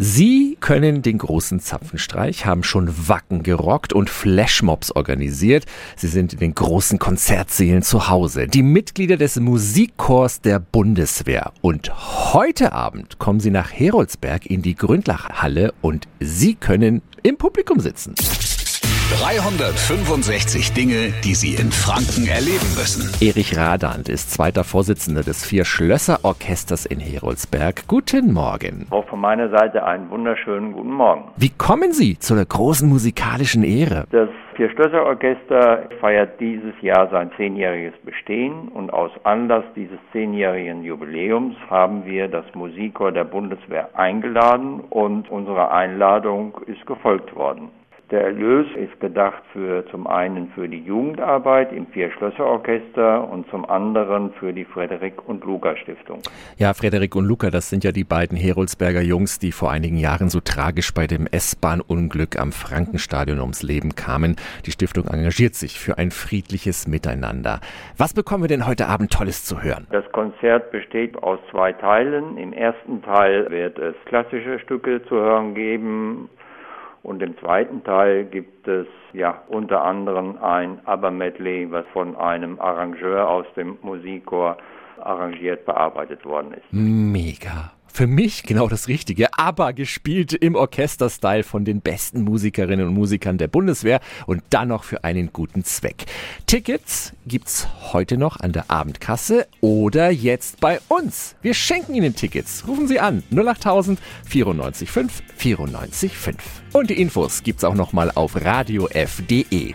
Sie können den großen Zapfenstreich, haben schon Wacken gerockt und Flashmobs organisiert. Sie sind in den großen Konzertsälen zu Hause. Die Mitglieder des Musikchors der Bundeswehr. Und heute Abend kommen Sie nach Heroldsberg in die Gründlachhalle und Sie können im Publikum sitzen. 365 Dinge, die Sie in Franken erleben müssen. Erich Radand ist zweiter Vorsitzender des Vier-Schlösser-Orchesters in Heroldsberg. Guten Morgen. Auch von meiner Seite einen wunderschönen guten Morgen. Wie kommen Sie zu der großen musikalischen Ehre? Das Vier-Schlösser-Orchester feiert dieses Jahr sein zehnjähriges Bestehen und aus Anlass dieses zehnjährigen Jubiläums haben wir das Musikchor der Bundeswehr eingeladen und unsere Einladung ist gefolgt worden. Der Erlös ist gedacht für zum einen für die Jugendarbeit im Vier-Schlösser-Orchester und zum anderen für die Frederik und Luca Stiftung. Ja, Frederik und Luca, das sind ja die beiden Heroldsberger Jungs, die vor einigen Jahren so tragisch bei dem S-Bahn-Unglück am Frankenstadion ums Leben kamen. Die Stiftung engagiert sich für ein friedliches Miteinander. Was bekommen wir denn heute Abend Tolles zu hören? Das Konzert besteht aus zwei Teilen. Im ersten Teil wird es klassische Stücke zu hören geben, und im zweiten Teil gibt es ja unter anderem ein ABBA-Medley, was von einem Arrangeur aus dem Musikchor arrangiert bearbeitet worden ist. Mega. Für mich genau das Richtige, aber gespielt im Orchesterstyle von den besten Musikerinnen und Musikern der Bundeswehr und dann noch für einen guten Zweck. Tickets gibt's heute noch an der Abendkasse oder jetzt bei uns. Wir schenken Ihnen Tickets. Rufen Sie an 08000 94 5 94 5. Und die Infos gibt's auch noch mal auf radiof.de.